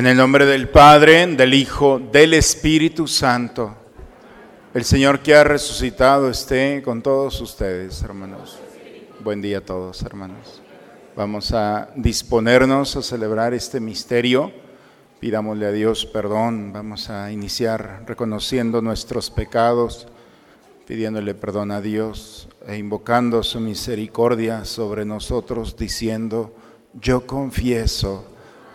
En el nombre del Padre, del Hijo, del Espíritu Santo, el Señor que ha resucitado esté con todos ustedes, hermanos. Buen día a todos, hermanos. Vamos a disponernos a celebrar este misterio. Pidámosle a Dios perdón. Vamos a iniciar reconociendo nuestros pecados, pidiéndole perdón a Dios e invocando su misericordia sobre nosotros, diciendo, yo confieso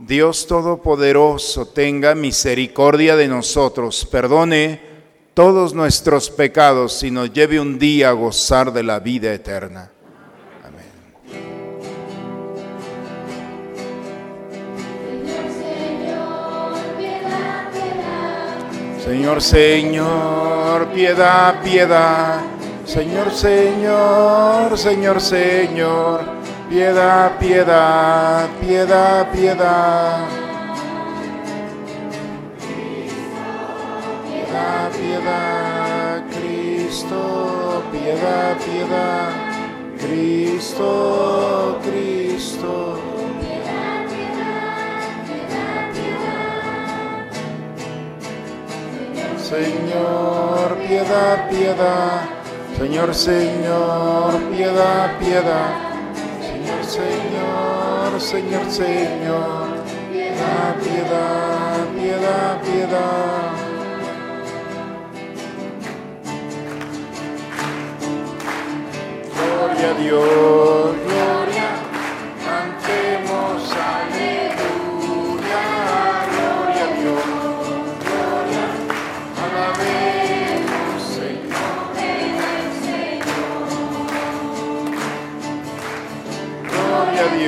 Dios Todopoderoso tenga misericordia de nosotros, perdone todos nuestros pecados y nos lleve un día a gozar de la vida eterna. Amén. Señor, Señor, piedad, piedad. Señor, Señor, Señor, Señor Piedad, piedad, piedad, piedad. Piedad, piedad, Cristo, piedad, piedad, Cristo, Cristo. Piedad, piedad, Señor, piedad, piedad. Señor, Señor, piedad, piedad. Señor, Señor, Señor, piedad, piedad, piedad, piedad. Gloria a Dios,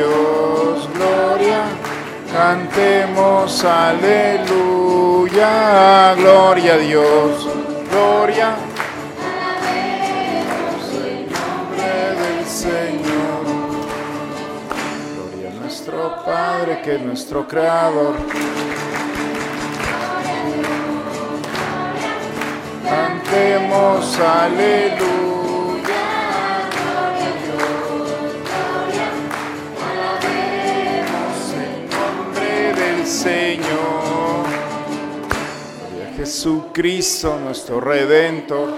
Dios, gloria, cantemos aleluya, gloria a Dios, gloria. Señor. Gloria a nuestro Padre que es nuestro Creador. Cantemos aleluya. Señor. Gloria a Jesucristo, nuestro Redentor.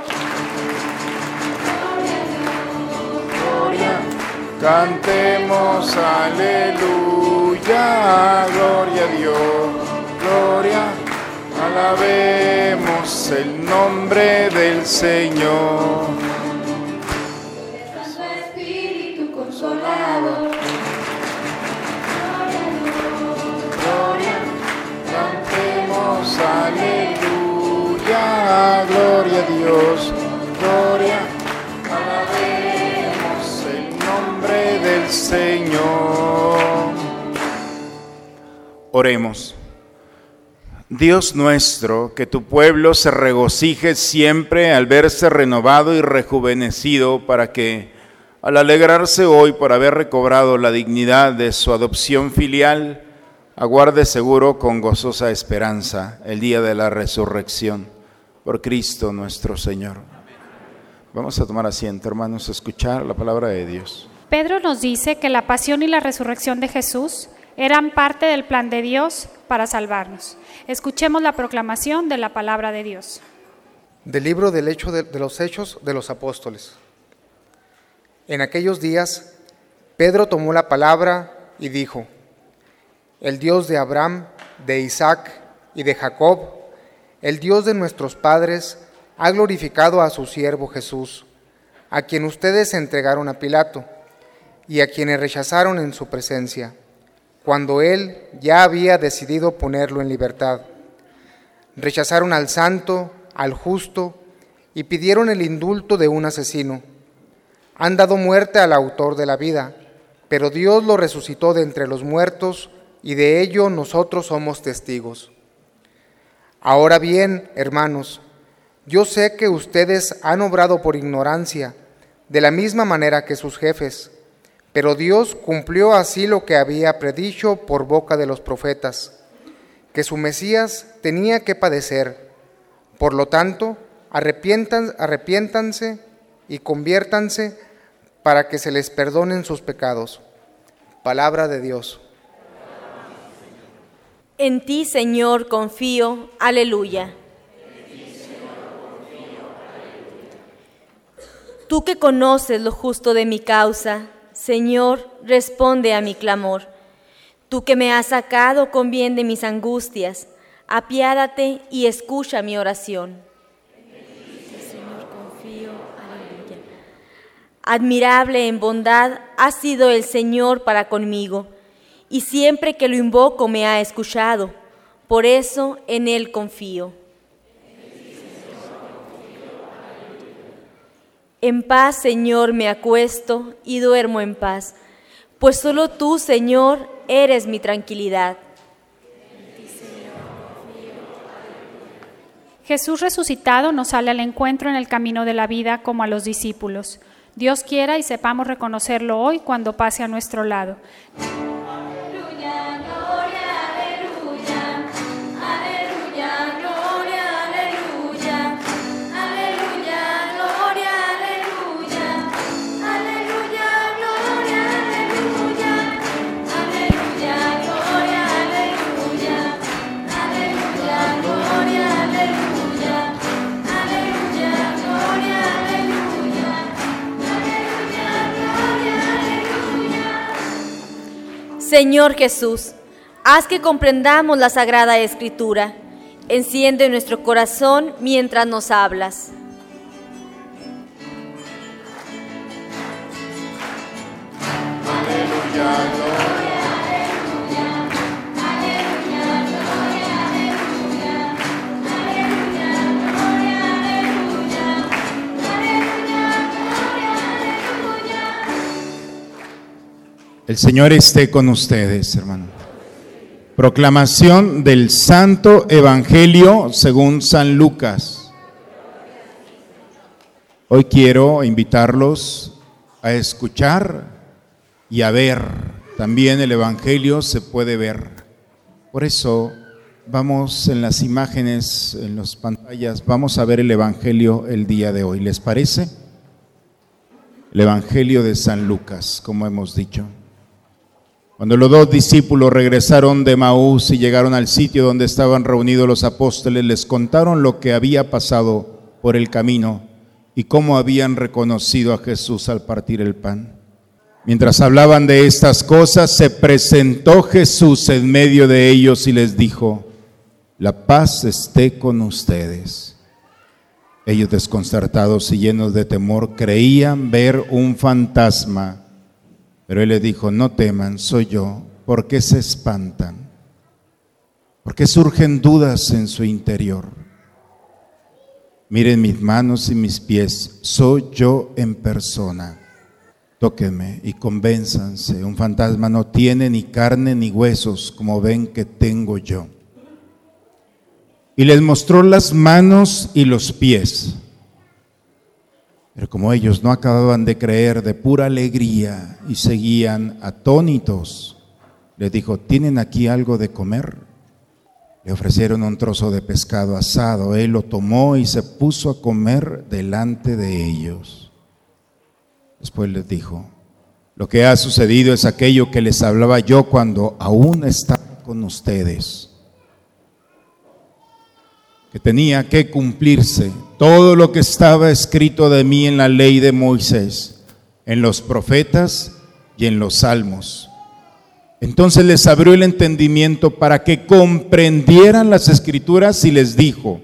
Gloria, cantemos aleluya, gloria a Dios, gloria, alabemos el nombre del Señor. Oremos. Dios nuestro, que tu pueblo se regocije siempre al verse renovado y rejuvenecido para que, al alegrarse hoy por haber recobrado la dignidad de su adopción filial, aguarde seguro con gozosa esperanza el día de la resurrección por Cristo nuestro Señor. Vamos a tomar asiento, hermanos, a escuchar la palabra de Dios. Pedro nos dice que la pasión y la resurrección de Jesús eran parte del plan de Dios para salvarnos. Escuchemos la proclamación de la palabra de Dios. Del libro de, de los Hechos de los Apóstoles. En aquellos días, Pedro tomó la palabra y dijo, El Dios de Abraham, de Isaac y de Jacob, el Dios de nuestros padres, ha glorificado a su siervo Jesús, a quien ustedes entregaron a Pilato y a quienes rechazaron en su presencia. Cuando él ya había decidido ponerlo en libertad. Rechazaron al santo, al justo, y pidieron el indulto de un asesino. Han dado muerte al autor de la vida, pero Dios lo resucitó de entre los muertos, y de ello nosotros somos testigos. Ahora bien, hermanos, yo sé que ustedes han obrado por ignorancia, de la misma manera que sus jefes, pero Dios cumplió así lo que había predicho por boca de los profetas, que su Mesías tenía que padecer. Por lo tanto, arrepientan, arrepiéntanse y conviértanse para que se les perdonen sus pecados. Palabra de Dios. En ti, Señor, confío. Aleluya. Tú que conoces lo justo de mi causa, Señor, responde a mi clamor. Tú que me has sacado con bien de mis angustias, apiádate y escucha mi oración. Admirable en bondad ha sido el Señor para conmigo y siempre que lo invoco me ha escuchado. Por eso en Él confío. En paz, Señor, me acuesto y duermo en paz, pues solo tú, Señor, eres mi tranquilidad. Jesús resucitado nos sale al encuentro en el camino de la vida como a los discípulos. Dios quiera y sepamos reconocerlo hoy cuando pase a nuestro lado. Señor Jesús, haz que comprendamos la Sagrada Escritura. Enciende nuestro corazón mientras nos hablas. El Señor esté con ustedes, hermano. Proclamación del Santo Evangelio según San Lucas. Hoy quiero invitarlos a escuchar y a ver. También el Evangelio se puede ver. Por eso vamos en las imágenes, en las pantallas, vamos a ver el Evangelio el día de hoy. ¿Les parece? El Evangelio de San Lucas, como hemos dicho. Cuando los dos discípulos regresaron de Maús y llegaron al sitio donde estaban reunidos los apóstoles, les contaron lo que había pasado por el camino y cómo habían reconocido a Jesús al partir el pan. Mientras hablaban de estas cosas, se presentó Jesús en medio de ellos y les dijo, la paz esté con ustedes. Ellos desconcertados y llenos de temor creían ver un fantasma. Pero él les dijo, no teman, soy yo. ¿Por qué se espantan? ¿Por qué surgen dudas en su interior? Miren mis manos y mis pies, soy yo en persona. Tóquenme y convénzanse. Un fantasma no tiene ni carne ni huesos como ven que tengo yo. Y les mostró las manos y los pies. Pero como ellos no acababan de creer de pura alegría y seguían atónitos, les dijo, ¿tienen aquí algo de comer? Le ofrecieron un trozo de pescado asado. Él lo tomó y se puso a comer delante de ellos. Después les dijo, lo que ha sucedido es aquello que les hablaba yo cuando aún estaba con ustedes que tenía que cumplirse todo lo que estaba escrito de mí en la ley de Moisés, en los profetas y en los salmos. Entonces les abrió el entendimiento para que comprendieran las escrituras y les dijo,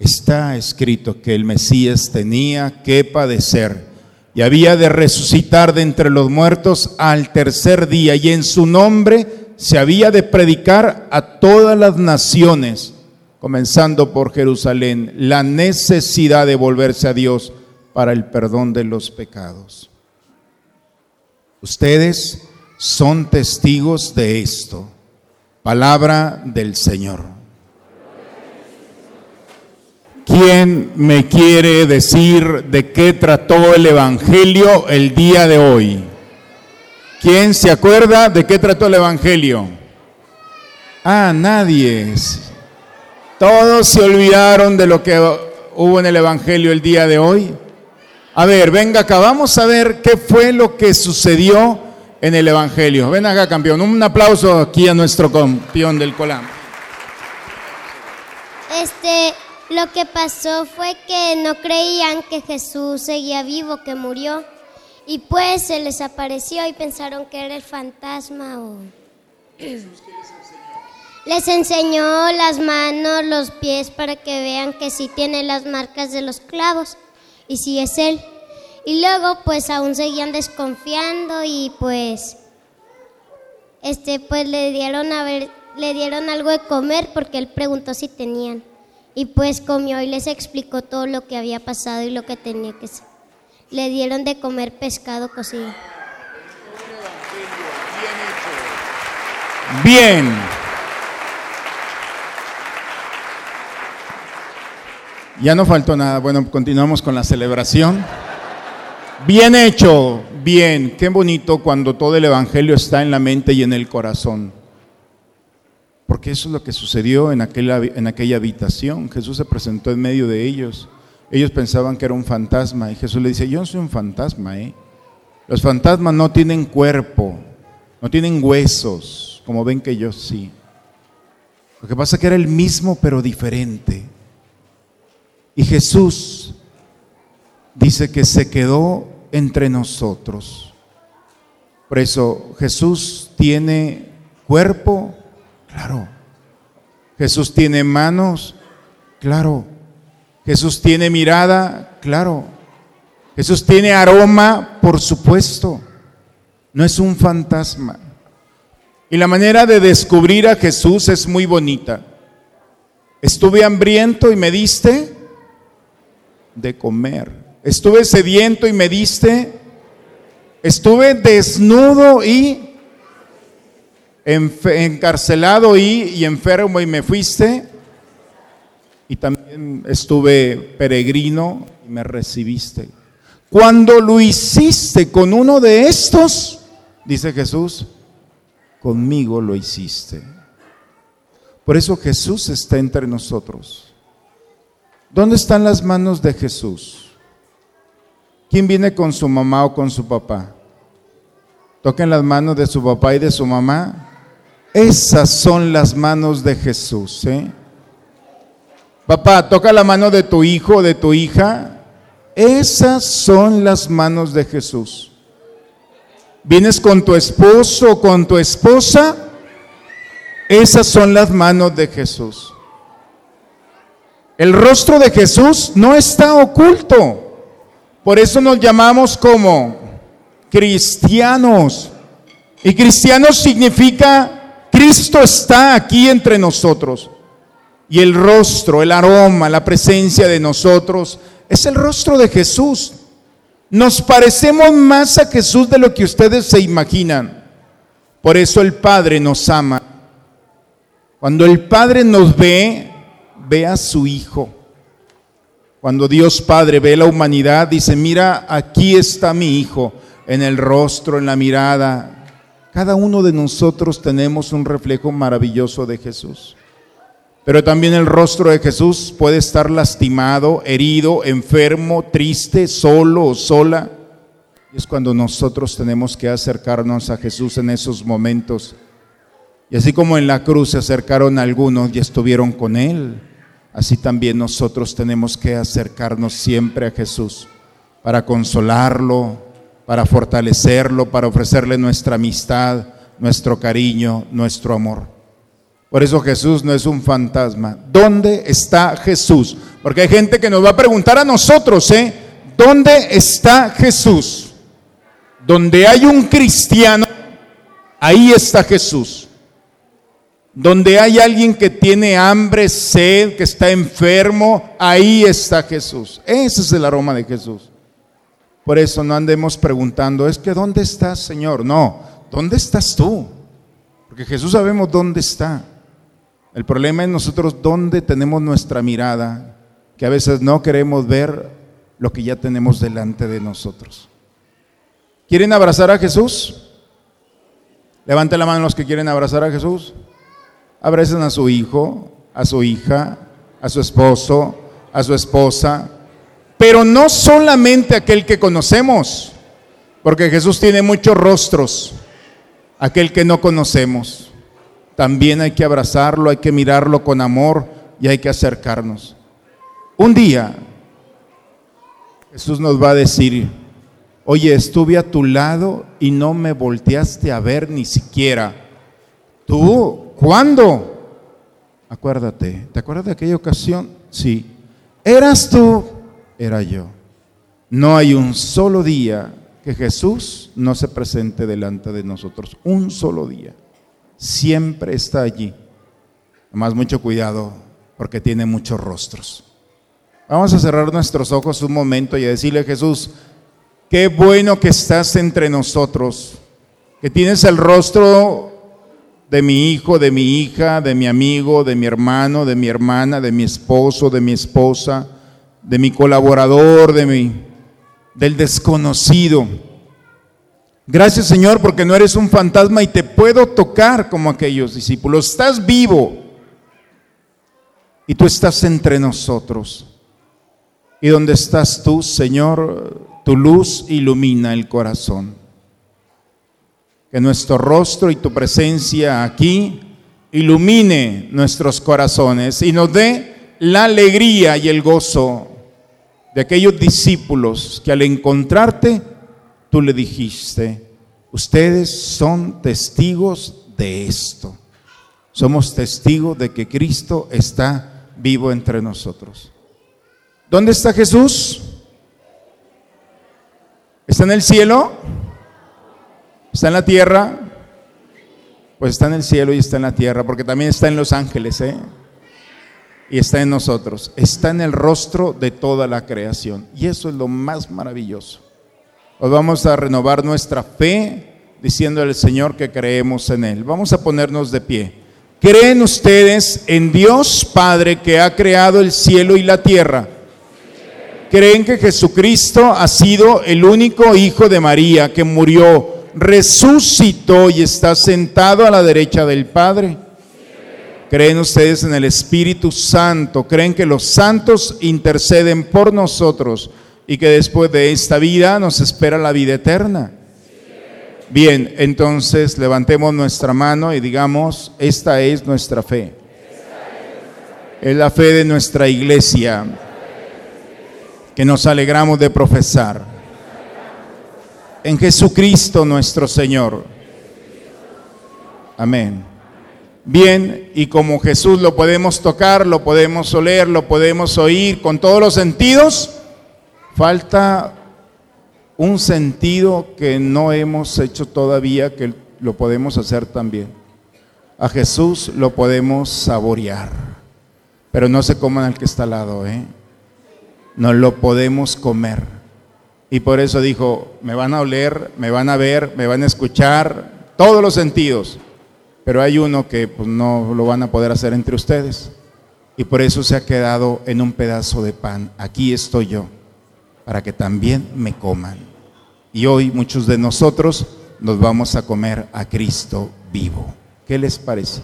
está escrito que el Mesías tenía que padecer y había de resucitar de entre los muertos al tercer día y en su nombre se había de predicar a todas las naciones, comenzando por Jerusalén, la necesidad de volverse a Dios para el perdón de los pecados. Ustedes son testigos de esto. Palabra del Señor. ¿Quién me quiere decir de qué trató el Evangelio el día de hoy? ¿Quién se acuerda de qué trató el Evangelio? Ah, nadie. Todos se olvidaron de lo que hubo en el Evangelio el día de hoy. A ver, venga acá, vamos a ver qué fue lo que sucedió en el Evangelio. Ven acá, campeón. Un aplauso aquí a nuestro campeón del Colam. Este, lo que pasó fue que no creían que Jesús seguía vivo, que murió. Y pues se les apareció y pensaron que era el fantasma o... Les enseñó las manos, los pies para que vean que sí tiene las marcas de los clavos y sí es él. Y luego pues aún seguían desconfiando y pues este pues le dieron a ver le dieron algo de comer porque él preguntó si tenían y pues comió y les explicó todo lo que había pasado y lo que tenía que ser le dieron de comer pescado cocido. Bien. Ya no faltó nada. Bueno, continuamos con la celebración. Bien hecho, bien. Qué bonito cuando todo el Evangelio está en la mente y en el corazón. Porque eso es lo que sucedió en aquella, en aquella habitación. Jesús se presentó en medio de ellos. Ellos pensaban que era un fantasma y Jesús le dice, yo no soy un fantasma, ¿eh? Los fantasmas no tienen cuerpo, no tienen huesos, como ven que yo sí. Lo que pasa es que era el mismo pero diferente. Y Jesús dice que se quedó entre nosotros. Por eso Jesús tiene cuerpo, claro. Jesús tiene manos, claro. Jesús tiene mirada, claro. Jesús tiene aroma, por supuesto. No es un fantasma. Y la manera de descubrir a Jesús es muy bonita. Estuve hambriento y me diste de comer. Estuve sediento y me diste. Estuve desnudo y encarcelado y, enfermo y me fuiste y también estuve peregrino y me recibiste. Cuando lo hiciste con uno de estos, dice Jesús, conmigo lo hiciste. Por eso Jesús está entre nosotros. ¿Dónde están las manos de Jesús? ¿Quién viene con su mamá o con su papá? Toquen las manos de su papá y de su mamá. Esas son las manos de Jesús. ¿eh? Papá, toca la mano de tu hijo o de tu hija. Esas son las manos de Jesús. ¿Vienes con tu esposo o con tu esposa? Esas son las manos de Jesús. El rostro de Jesús no está oculto. Por eso nos llamamos como cristianos. Y cristianos significa Cristo está aquí entre nosotros. Y el rostro, el aroma, la presencia de nosotros es el rostro de Jesús. Nos parecemos más a Jesús de lo que ustedes se imaginan. Por eso el Padre nos ama. Cuando el Padre nos ve, ve a su Hijo. Cuando Dios Padre ve la humanidad, dice, mira, aquí está mi Hijo, en el rostro, en la mirada. Cada uno de nosotros tenemos un reflejo maravilloso de Jesús. Pero también el rostro de Jesús puede estar lastimado, herido, enfermo, triste, solo o sola. Y es cuando nosotros tenemos que acercarnos a Jesús en esos momentos. Y así como en la cruz se acercaron algunos y estuvieron con Él, así también nosotros tenemos que acercarnos siempre a Jesús para consolarlo, para fortalecerlo, para ofrecerle nuestra amistad, nuestro cariño, nuestro amor. Por eso Jesús no es un fantasma. ¿Dónde está Jesús? Porque hay gente que nos va a preguntar a nosotros, ¿eh? ¿Dónde está Jesús? Donde hay un cristiano, ahí está Jesús. Donde hay alguien que tiene hambre, sed, que está enfermo, ahí está Jesús. Ese es el aroma de Jesús. Por eso no andemos preguntando, es que ¿dónde estás, Señor? No, ¿dónde estás tú? Porque Jesús sabemos dónde está. El problema es nosotros dónde tenemos nuestra mirada, que a veces no queremos ver lo que ya tenemos delante de nosotros. ¿Quieren abrazar a Jesús? Levante la mano los que quieren abrazar a Jesús. Abracen a su hijo, a su hija, a su esposo, a su esposa, pero no solamente aquel que conocemos, porque Jesús tiene muchos rostros, aquel que no conocemos. También hay que abrazarlo, hay que mirarlo con amor y hay que acercarnos. Un día Jesús nos va a decir, oye, estuve a tu lado y no me volteaste a ver ni siquiera. Tú ¿Cuándo? Acuérdate, ¿te acuerdas de aquella ocasión? Sí. ¿Eras tú? Era yo. No hay un solo día que Jesús no se presente delante de nosotros. Un solo día. Siempre está allí. Además, mucho cuidado porque tiene muchos rostros. Vamos a cerrar nuestros ojos un momento y a decirle a Jesús, qué bueno que estás entre nosotros, que tienes el rostro de mi hijo, de mi hija, de mi amigo, de mi hermano, de mi hermana, de mi esposo, de mi esposa, de mi colaborador, de mi del desconocido. Gracias Señor porque no eres un fantasma y te puedo tocar como aquellos discípulos. Estás vivo y tú estás entre nosotros. Y donde estás tú, Señor, tu luz ilumina el corazón que nuestro rostro y tu presencia aquí ilumine nuestros corazones y nos dé la alegría y el gozo de aquellos discípulos que al encontrarte tú le dijiste, ustedes son testigos de esto. Somos testigos de que Cristo está vivo entre nosotros. ¿Dónde está Jesús? ¿Está en el cielo? ¿Está en la tierra? Pues está en el cielo y está en la tierra, porque también está en los ángeles, ¿eh? Y está en nosotros. Está en el rostro de toda la creación. Y eso es lo más maravilloso. Hoy vamos a renovar nuestra fe diciendo al Señor que creemos en Él. Vamos a ponernos de pie. ¿Creen ustedes en Dios Padre que ha creado el cielo y la tierra? ¿Creen que Jesucristo ha sido el único Hijo de María que murió? resucitó y está sentado a la derecha del Padre. ¿Creen ustedes en el Espíritu Santo? ¿Creen que los santos interceden por nosotros y que después de esta vida nos espera la vida eterna? Bien, entonces levantemos nuestra mano y digamos, esta es nuestra fe. Es la fe de nuestra iglesia que nos alegramos de profesar en Jesucristo nuestro Señor. Amén. Bien, y como Jesús lo podemos tocar, lo podemos oler, lo podemos oír con todos los sentidos, falta un sentido que no hemos hecho todavía, que lo podemos hacer también. A Jesús lo podemos saborear, pero no se coman al que está al lado, ¿eh? No lo podemos comer y por eso dijo, me van a oler, me van a ver, me van a escuchar, todos los sentidos. Pero hay uno que pues, no lo van a poder hacer entre ustedes. Y por eso se ha quedado en un pedazo de pan. Aquí estoy yo, para que también me coman. Y hoy muchos de nosotros nos vamos a comer a Cristo vivo. ¿Qué les parece?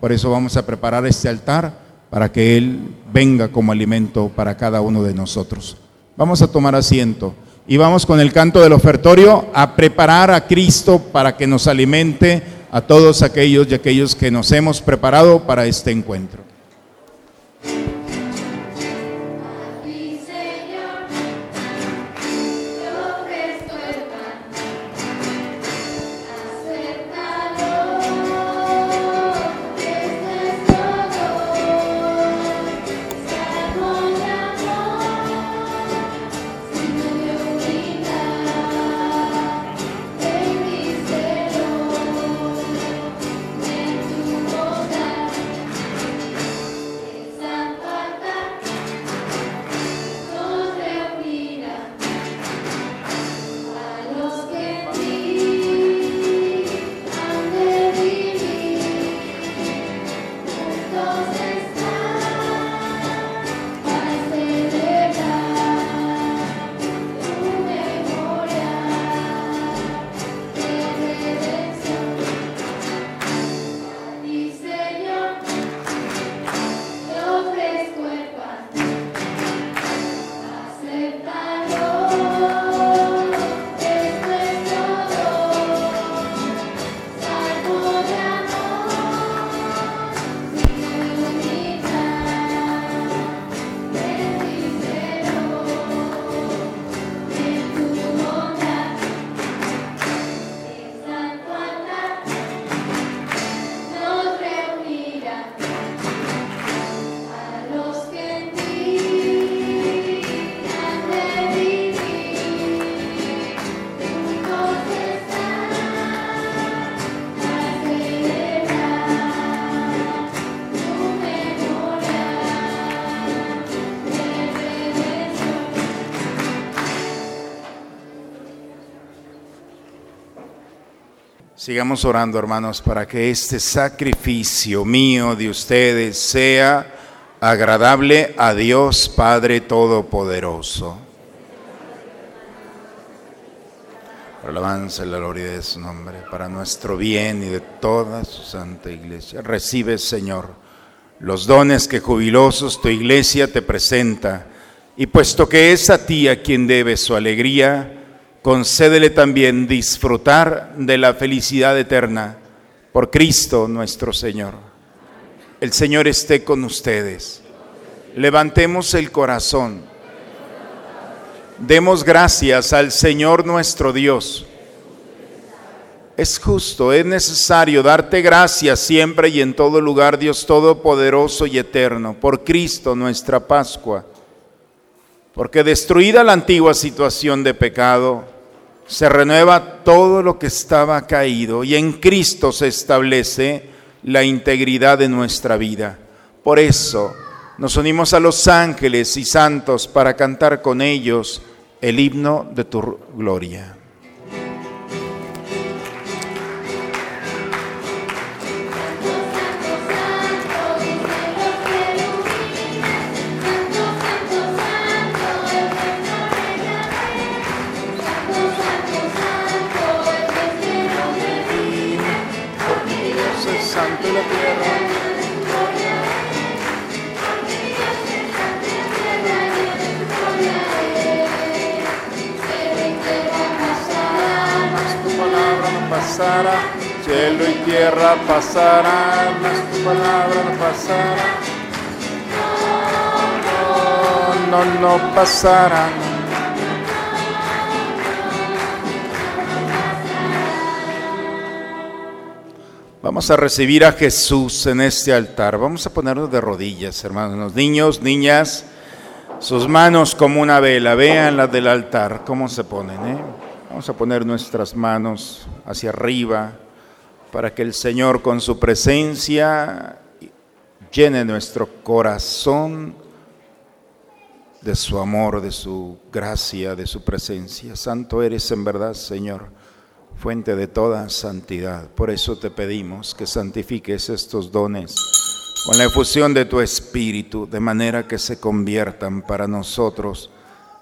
Por eso vamos a preparar este altar para que Él venga como alimento para cada uno de nosotros. Vamos a tomar asiento y vamos con el canto del ofertorio a preparar a Cristo para que nos alimente a todos aquellos y aquellos que nos hemos preparado para este encuentro. Sigamos orando, hermanos, para que este sacrificio mío de ustedes sea agradable a Dios Padre Todopoderoso. Alabanza la gloria de su nombre, para nuestro bien y de toda su santa iglesia. Recibe, Señor, los dones que jubilosos tu iglesia te presenta, y puesto que es a ti a quien debe su alegría, concédele también disfrutar de la felicidad eterna por Cristo nuestro Señor. El Señor esté con ustedes. Levantemos el corazón. Demos gracias al Señor nuestro Dios. Es justo, es necesario darte gracias siempre y en todo lugar, Dios Todopoderoso y Eterno, por Cristo nuestra Pascua porque destruida la antigua situación de pecado, se renueva todo lo que estaba caído y en Cristo se establece la integridad de nuestra vida. Por eso nos unimos a los ángeles y santos para cantar con ellos el himno de tu gloria. Cielo y tierra pasarán, mas tu palabra no pasará. No, no, no pasarán. Vamos a recibir a Jesús en este altar. Vamos a ponernos de rodillas, hermanos. Niños, niñas, sus manos como una vela. Vean las del altar, cómo se ponen. ¿eh? Vamos a poner nuestras manos hacia arriba para que el Señor con su presencia llene nuestro corazón de su amor, de su gracia, de su presencia. Santo eres en verdad, Señor, fuente de toda santidad. Por eso te pedimos que santifiques estos dones con la efusión de tu Espíritu, de manera que se conviertan para nosotros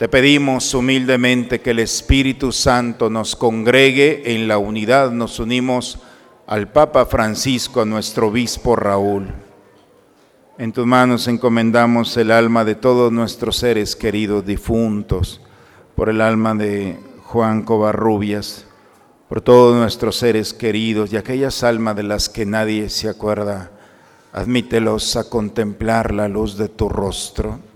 Te pedimos humildemente que el Espíritu Santo nos congregue en la unidad. Nos unimos al Papa Francisco, a nuestro obispo Raúl. En tus manos encomendamos el alma de todos nuestros seres queridos difuntos, por el alma de Juan Covarrubias, por todos nuestros seres queridos y aquellas almas de las que nadie se acuerda. Admítelos a contemplar la luz de tu rostro.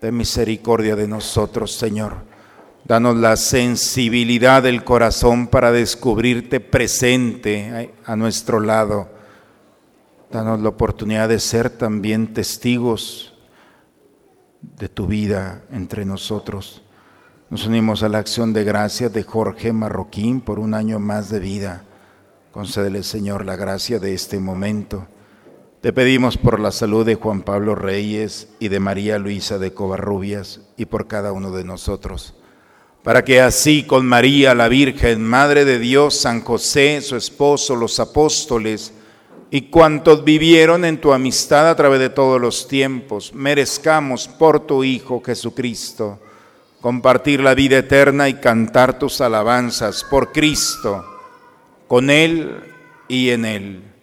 De misericordia de nosotros, Señor. Danos la sensibilidad del corazón para descubrirte presente a nuestro lado Danos la oportunidad de ser también testigos de tu vida entre nosotros. Nos unimos a la acción de gracia de Jorge Marroquín por un año más de vida. Concédele, Señor, la gracia de este momento. Te pedimos por la salud de Juan Pablo Reyes y de María Luisa de Covarrubias y por cada uno de nosotros, para que así con María la Virgen, Madre de Dios, San José, su esposo, los apóstoles, y cuantos vivieron en tu amistad a través de todos los tiempos, merezcamos por tu Hijo Jesucristo compartir la vida eterna y cantar tus alabanzas por Cristo, con Él y en Él.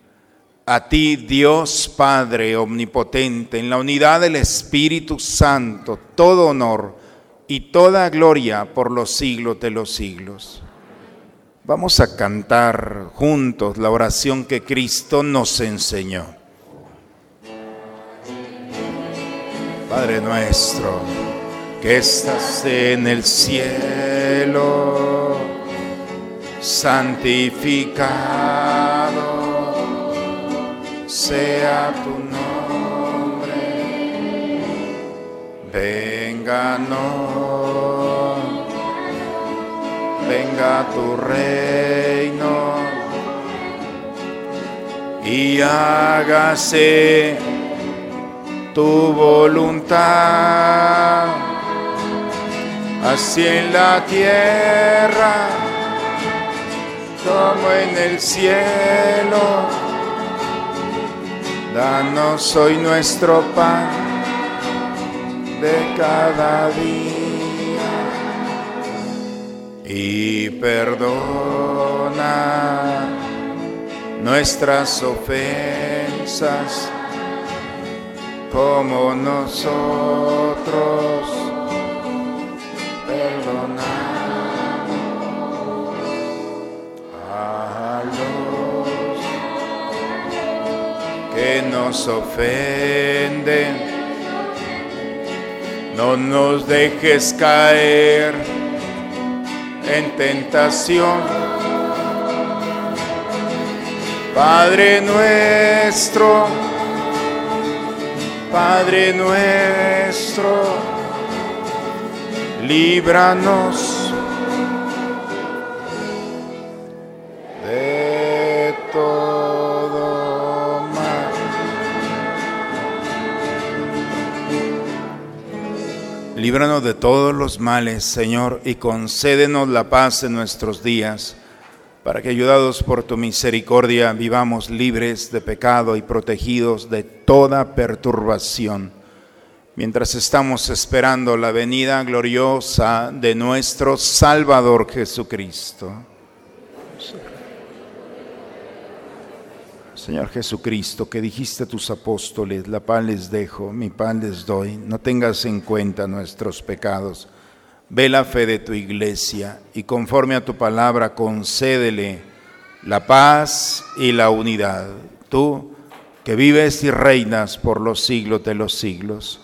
A ti, Dios Padre Omnipotente, en la unidad del Espíritu Santo, todo honor y toda gloria por los siglos de los siglos. Vamos a cantar juntos la oración que Cristo nos enseñó. Padre nuestro, que estás en el cielo, santificado sea tu nombre, venga venga tu reino. Y hágase tu voluntad, así en la tierra como en el cielo. Danos hoy nuestro pan de cada día. Y perdona nuestras ofensas como nosotros nos ofenden. No nos dejes caer en tentación. Padre nuestro, Padre nuestro, líbranos Líbranos de todos los males, Señor, y concédenos la paz en nuestros días, para que ayudados por tu misericordia vivamos libres de pecado y protegidos de toda perturbación, mientras estamos esperando la venida gloriosa de nuestro Salvador Jesucristo. Señor Jesucristo, que dijiste a tus apóstoles, la paz les dejo, mi paz les doy, no tengas en cuenta nuestros pecados. Ve la fe de tu iglesia y conforme a tu palabra concédele la paz y la unidad. Tú que vives y reinas por los siglos de los siglos.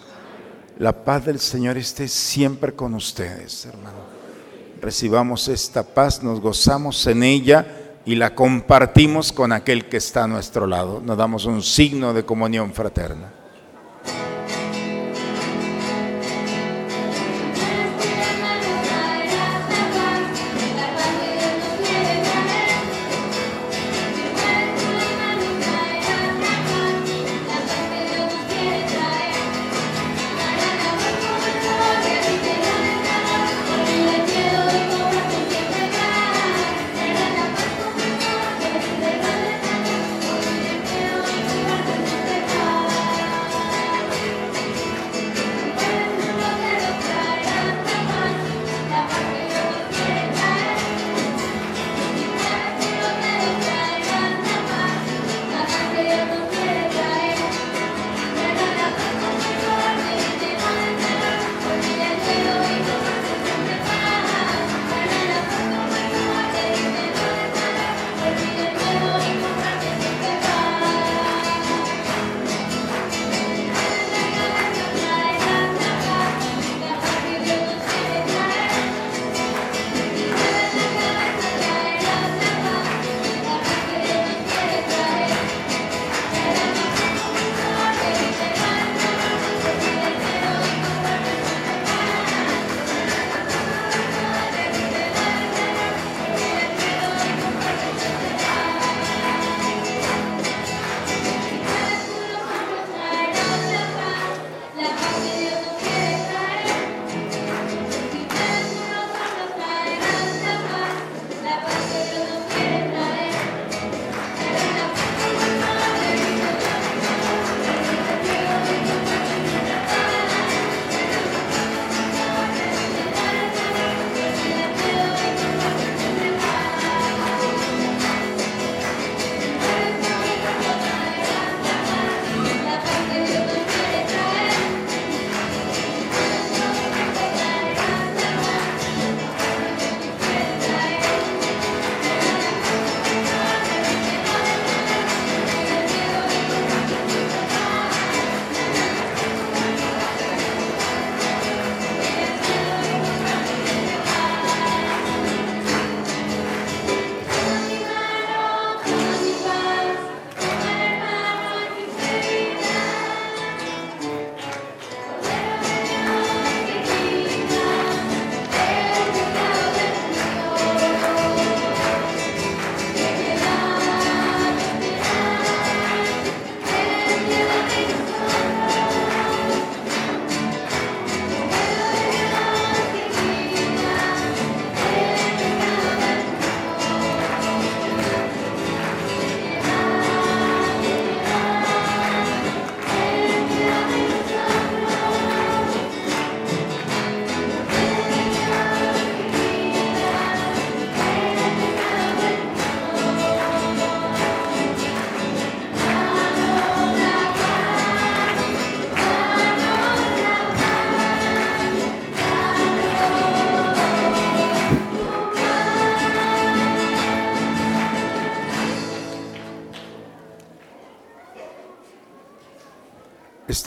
La paz del Señor esté siempre con ustedes, hermano. Recibamos esta paz, nos gozamos en ella y la compartimos con aquel que está a nuestro lado. Nos damos un signo de comunión fraterna.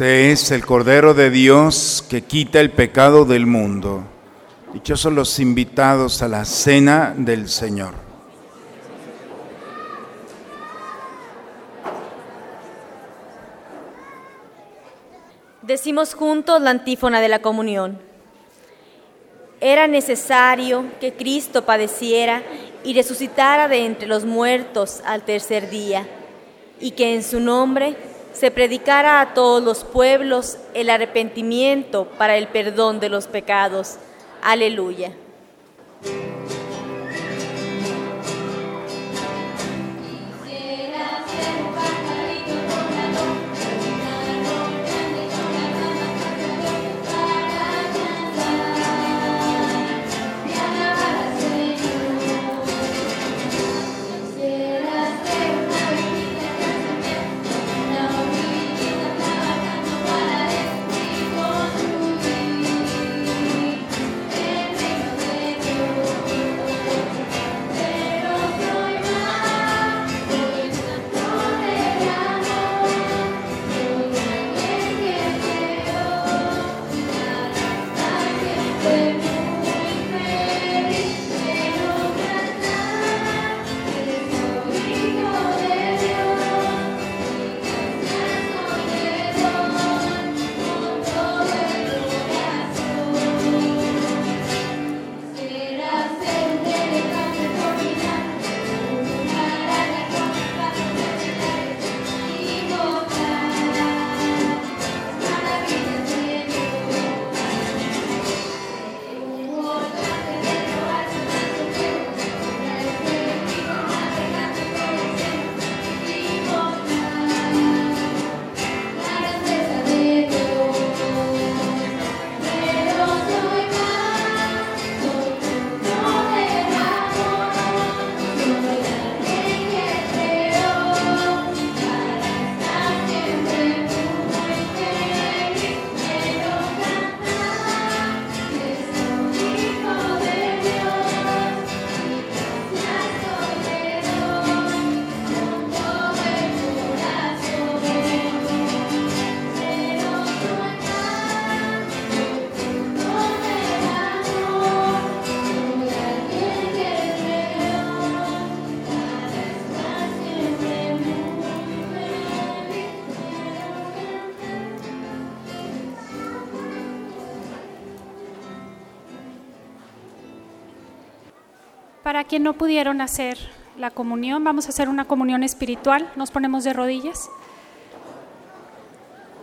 Este es el Cordero de Dios que quita el pecado del mundo. Dichosos los invitados a la cena del Señor. Decimos juntos la antífona de la comunión. Era necesario que Cristo padeciera y resucitara de entre los muertos al tercer día, y que en su nombre se predicara a todos los pueblos el arrepentimiento para el perdón de los pecados. Aleluya. Para quien no pudieron hacer la comunión, vamos a hacer una comunión espiritual. Nos ponemos de rodillas.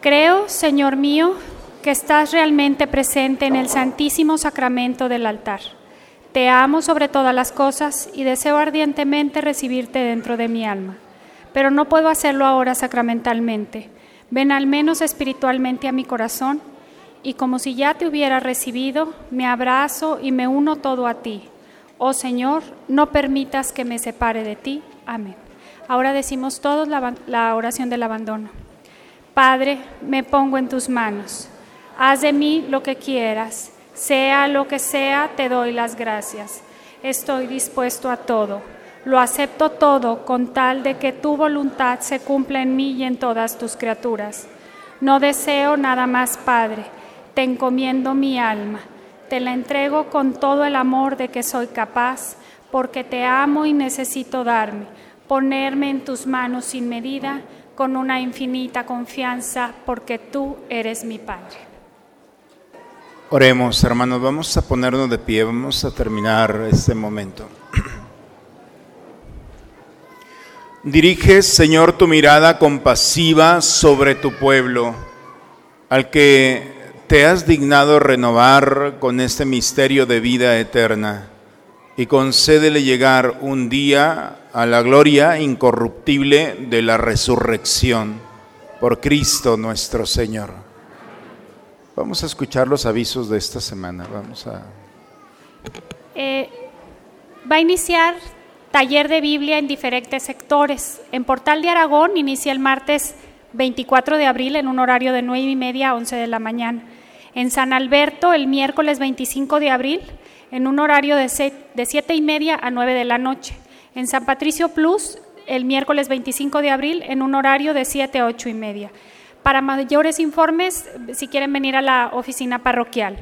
Creo, Señor mío, que estás realmente presente en el santísimo sacramento del altar. Te amo sobre todas las cosas y deseo ardientemente recibirte dentro de mi alma, pero no puedo hacerlo ahora sacramentalmente. Ven al menos espiritualmente a mi corazón y como si ya te hubiera recibido, me abrazo y me uno todo a ti Oh Señor, no permitas que me separe de ti. Amén. Ahora decimos todos la, oración del abandono. Padre, me pongo en tus manos. Haz de mí lo que quieras. Sea lo que sea, te doy las gracias. Estoy dispuesto a todo. Lo acepto todo con tal de que tu voluntad se cumpla en mí y en todas tus criaturas. No deseo nada más, Padre. Te encomiendo mi alma te la entrego con todo el amor de que soy capaz, porque te amo y necesito darme, ponerme en tus manos sin medida, con una infinita confianza, porque tú eres mi Padre. Oremos, hermanos, vamos a ponernos de pie, vamos a terminar este momento. Dirige, Señor, tu mirada compasiva sobre tu pueblo, al que te has dignado renovar con este misterio de vida eterna y concédele llegar un día a la gloria incorruptible de la resurrección por Cristo nuestro Señor. Vamos a escuchar los avisos de esta semana. Vamos a. Eh, va a iniciar taller de Biblia en diferentes sectores. En Portal de Aragón inicia el martes 24 de abril en un horario de 9 y media a 11 de la mañana. En San Alberto, el miércoles 25 de abril, en un horario de, de 7 y media a 9 de la noche. En San Patricio Plus, el miércoles 25 de abril, en un horario de 7 a 8 y media. Para mayores informes, si quieren venir a la oficina parroquial.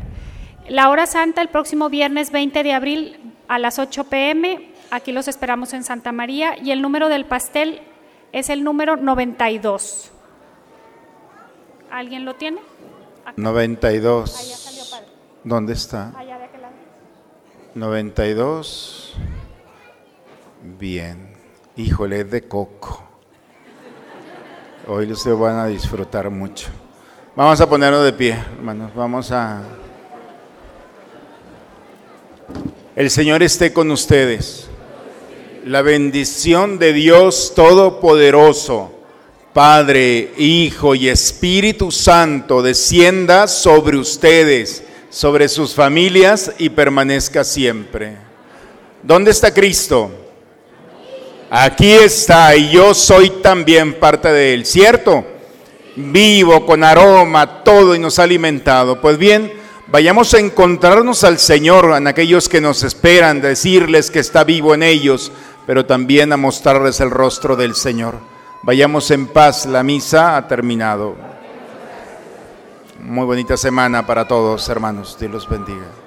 La hora santa el próximo viernes 20 de abril a las 8 pm. Aquí los esperamos en Santa María y el número del pastel es el número 92. ¿Alguien lo tiene? 92. ¿Dónde está? 92. Bien. Híjole, es de coco. Hoy ustedes van a disfrutar mucho. Vamos a ponerlo de pie, hermanos. Vamos a... El Señor esté con ustedes. La bendición de Dios Todopoderoso, Padre, Hijo y Espíritu Santo, descienda sobre ustedes, sobre sus familias y permanezca siempre. ¿Dónde está Cristo? Aquí está y yo soy también parte de Él, ¿cierto? Vivo, con aroma, todo y nos ha alimentado. Pues bien, vayamos a encontrarnos al Señor, en aquellos que nos esperan, decirles que está vivo en ellos, pero también a mostrarles el rostro del Señor. Vayamos en paz, la misa ha terminado. Muy bonita semana para todos, hermanos. Dios los bendiga.